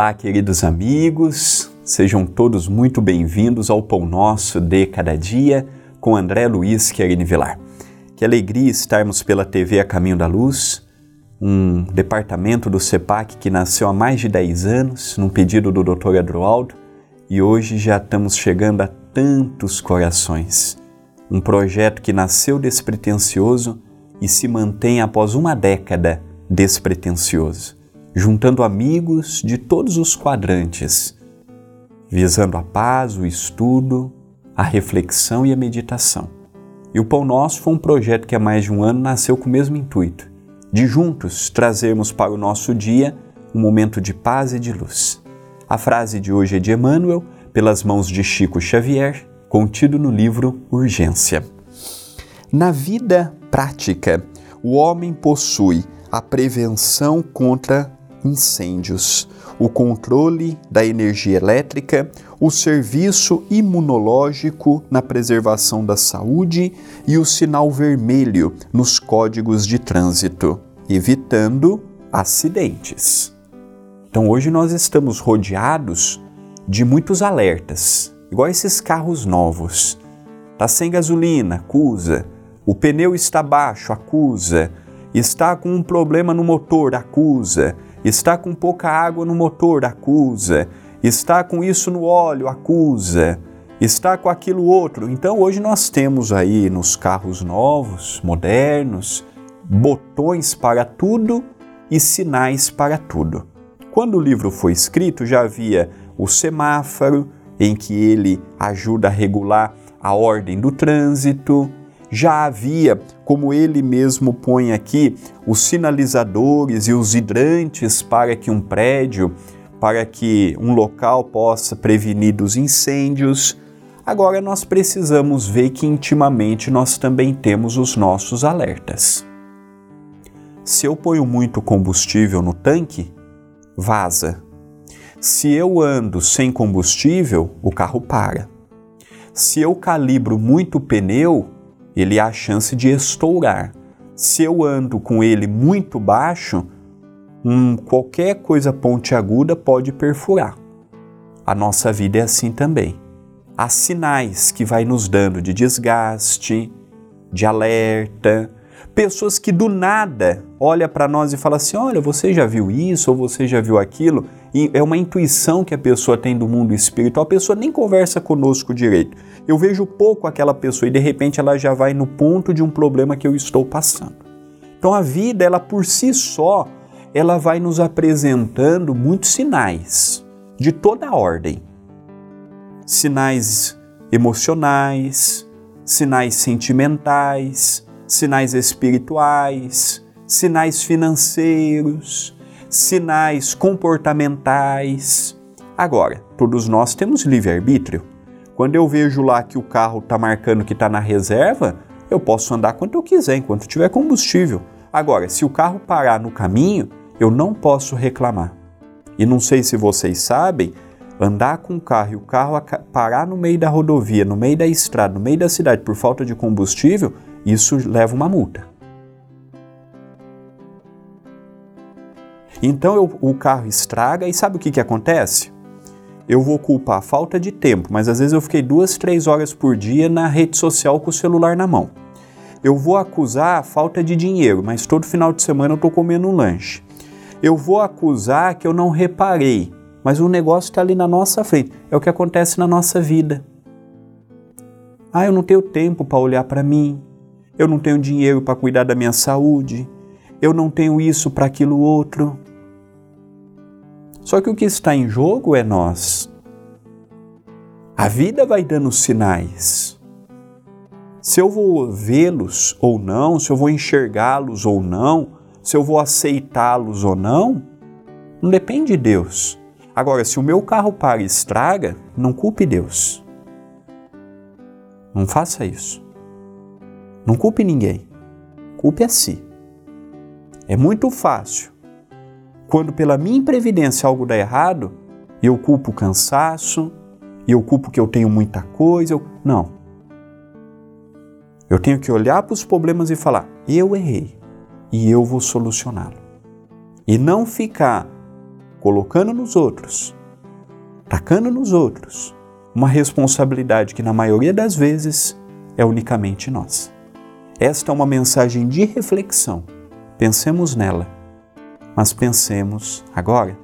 Olá, queridos amigos, sejam todos muito bem-vindos ao Pão Nosso de Cada Dia com André Luiz Querini Vilar. Que alegria estarmos pela TV A Caminho da Luz, um departamento do CEPAC que nasceu há mais de 10 anos, num pedido do Dr. Adroaldo, e hoje já estamos chegando a tantos corações. Um projeto que nasceu despretensioso e se mantém após uma década despretensioso juntando amigos de todos os quadrantes, visando a paz, o estudo, a reflexão e a meditação. E o Pão Nosso foi um projeto que há mais de um ano nasceu com o mesmo intuito, de juntos trazermos para o nosso dia um momento de paz e de luz. A frase de hoje é de Emmanuel, pelas mãos de Chico Xavier, contido no livro Urgência. Na vida prática, o homem possui a prevenção contra incêndios, o controle da energia elétrica, o serviço imunológico na preservação da saúde e o sinal vermelho nos códigos de trânsito, evitando acidentes. Então hoje nós estamos rodeados de muitos alertas, igual esses carros novos. Tá sem gasolina, acusa. O pneu está baixo, acusa. Está com um problema no motor, acusa Está com pouca água no motor, acusa. Está com isso no óleo, acusa. Está com aquilo outro. Então hoje nós temos aí nos carros novos, modernos, botões para tudo e sinais para tudo. Quando o livro foi escrito, já havia o semáforo, em que ele ajuda a regular a ordem do trânsito, já havia, como ele mesmo põe aqui, os sinalizadores e os hidrantes para que um prédio, para que um local possa prevenir dos incêndios. Agora nós precisamos ver que intimamente nós também temos os nossos alertas. Se eu ponho muito combustível no tanque, vaza. Se eu ando sem combustível, o carro para. Se eu calibro muito pneu, ele há a chance de estourar. Se eu ando com ele muito baixo, um, qualquer coisa pontiaguda pode perfurar. A nossa vida é assim também. Há sinais que vai nos dando de desgaste, de alerta, pessoas que do nada olha para nós e fala assim: "Olha, você já viu isso ou você já viu aquilo?" E é uma intuição que a pessoa tem do mundo espiritual. A pessoa nem conversa conosco direito. Eu vejo pouco aquela pessoa e de repente ela já vai no ponto de um problema que eu estou passando. Então a vida, ela por si só, ela vai nos apresentando muitos sinais de toda a ordem. Sinais emocionais, sinais sentimentais, sinais espirituais, sinais financeiros, sinais comportamentais. Agora, todos nós temos livre-arbítrio. Quando eu vejo lá que o carro está marcando que está na reserva, eu posso andar quanto eu quiser, enquanto tiver combustível. Agora, se o carro parar no caminho, eu não posso reclamar. E não sei se vocês sabem, andar com o carro e o carro parar no meio da rodovia, no meio da estrada, no meio da cidade por falta de combustível, isso leva uma multa. Então eu, o carro estraga e sabe o que, que acontece? Eu vou culpar a falta de tempo, mas às vezes eu fiquei duas, três horas por dia na rede social com o celular na mão. Eu vou acusar a falta de dinheiro, mas todo final de semana eu estou comendo um lanche. Eu vou acusar que eu não reparei, mas o negócio está ali na nossa frente. É o que acontece na nossa vida. Ah, eu não tenho tempo para olhar para mim eu não tenho dinheiro para cuidar da minha saúde, eu não tenho isso para aquilo outro. Só que o que está em jogo é nós. A vida vai dando sinais. Se eu vou vê-los ou não, se eu vou enxergá-los ou não, se eu vou aceitá-los ou não, não depende de Deus. Agora, se o meu carro para e estraga, não culpe Deus. Não faça isso. Não culpe ninguém. Culpe a si. É muito fácil. Quando pela minha imprevidência algo dá errado, eu culpo o cansaço, eu culpo que eu tenho muita coisa. Eu... Não. Eu tenho que olhar para os problemas e falar: eu errei e eu vou solucioná-lo. E não ficar colocando nos outros, tacando nos outros, uma responsabilidade que na maioria das vezes é unicamente nossa. Esta é uma mensagem de reflexão. Pensemos nela, mas pensemos agora